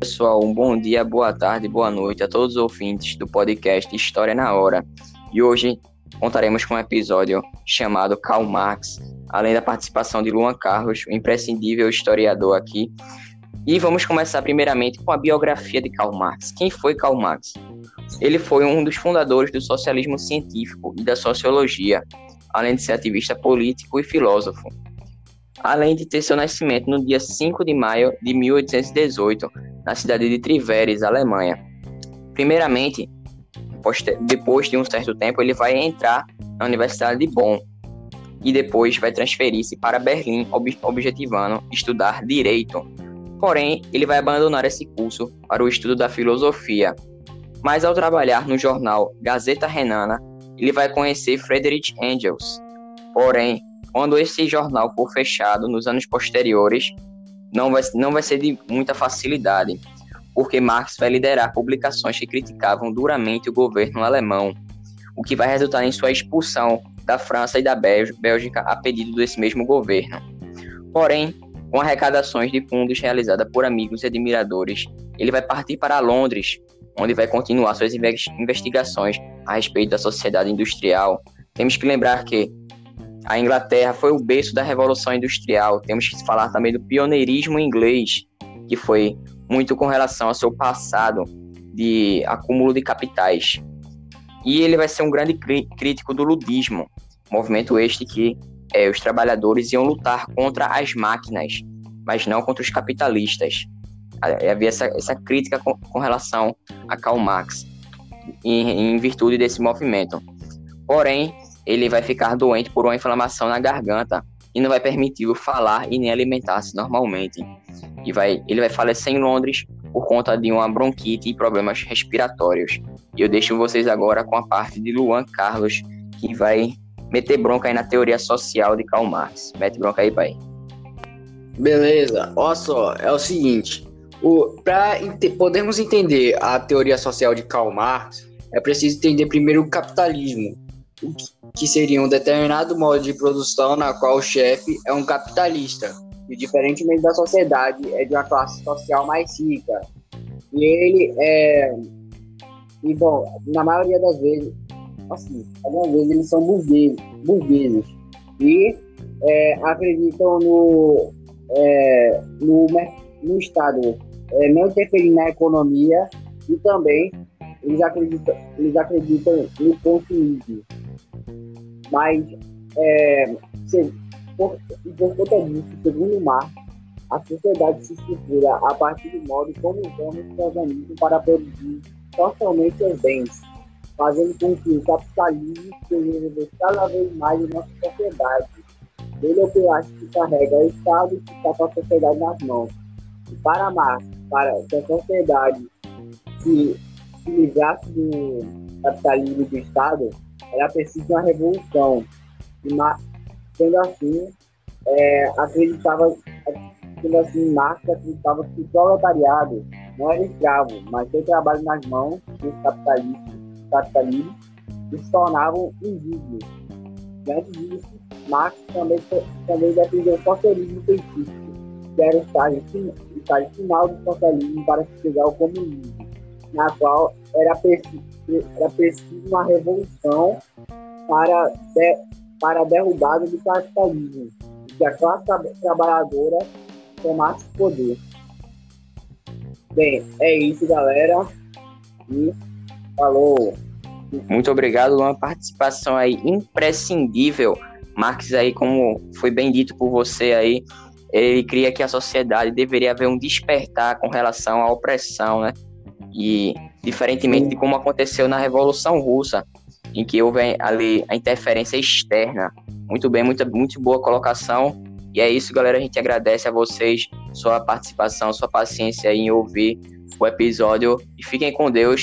pessoal, um bom dia, boa tarde, boa noite a todos os ouvintes do podcast História na Hora. E hoje contaremos com um episódio chamado Karl Marx, além da participação de Luan Carlos, o imprescindível historiador aqui. E vamos começar primeiramente com a biografia de Karl Marx. Quem foi Karl Marx? Ele foi um dos fundadores do socialismo científico e da sociologia, além de ser ativista político e filósofo além de ter seu nascimento no dia 5 de maio de 1818, na cidade de Triveres, Alemanha. Primeiramente, depois de um certo tempo, ele vai entrar na Universidade de Bonn e depois vai transferir-se para Berlim, objetivando estudar direito. Porém, ele vai abandonar esse curso para o estudo da filosofia. Mas ao trabalhar no jornal Gazeta Renana, ele vai conhecer Friedrich Engels. Porém, quando esse jornal for fechado nos anos posteriores, não vai, não vai ser de muita facilidade, porque Marx vai liderar publicações que criticavam duramente o governo alemão, o que vai resultar em sua expulsão da França e da Bélgica a pedido desse mesmo governo. Porém, com arrecadações de fundos realizadas por amigos e admiradores, ele vai partir para Londres, onde vai continuar suas investigações a respeito da sociedade industrial. Temos que lembrar que a Inglaterra foi o berço da Revolução Industrial. Temos que falar também do pioneirismo inglês, que foi muito com relação ao seu passado de acúmulo de capitais. E ele vai ser um grande crítico do ludismo, movimento este que é, os trabalhadores iam lutar contra as máquinas, mas não contra os capitalistas. Havia essa, essa crítica com, com, relação a Karl Marx, em, em virtude desse movimento. Porém, ele vai ficar doente por uma inflamação na garganta e não vai permitir-o falar e nem alimentar-se normalmente. E vai, ele vai falecer em Londres por conta de uma bronquite e problemas respiratórios. E eu deixo vocês agora com a parte de Luan Carlos, que vai meter bronca aí na teoria social de Karl Marx. Mete bronca aí, pai. Beleza, olha só, é o seguinte, para podermos entender a teoria social de Karl Marx, é preciso entender primeiro o capitalismo, que seria um determinado modo de produção na qual o chefe é um capitalista, e diferentemente da sociedade, é de uma classe social mais rica. E ele é. E bom, na maioria das vezes, assim, algumas vezes eles são burgueses, burgueses e é, acreditam no, é, no, no Estado é, não interferir na economia e também eles acreditam, eles acreditam no consumismo. Mas, é, por, por conta disso, segundo Marx, a sociedade se estrutura a partir do modo como os homens se organizam para produzir socialmente seus bens, fazendo com que o capitalismo seja cada vez mais em nossa sociedade. Ele é o acho que carrega o Estado e que está com a sociedade nas mãos. E para Marx, para que a sociedade se, se livrasse do capitalismo do Estado, era preciso uma revolução. E, sendo assim, é, acreditava, sendo assim, Marx acreditava que o proletariado não era escravo, mas seu trabalho nas mãos dos capitalistas, capitalistas se tornavam indignos. Diante disso, Marx também, também defendeu o socialismo científico, que era o estágio, o estágio final do socialismo para se chegar ao comunismo, na qual era preciso era preciso uma revolução para, de, para a derrubada do capitalismo, que a classe trabalhadora tomasse poder. Bem, é isso, galera. E falou. Muito obrigado, uma participação aí imprescindível. Marx aí, como foi bem dito por você aí, ele cria que a sociedade deveria haver um despertar com relação à opressão, né? E diferentemente de como aconteceu na Revolução Russa, em que houve ali a interferência externa. Muito bem, muito, muito boa colocação. E é isso, galera. A gente agradece a vocês sua participação, sua paciência em ouvir o episódio. E fiquem com Deus.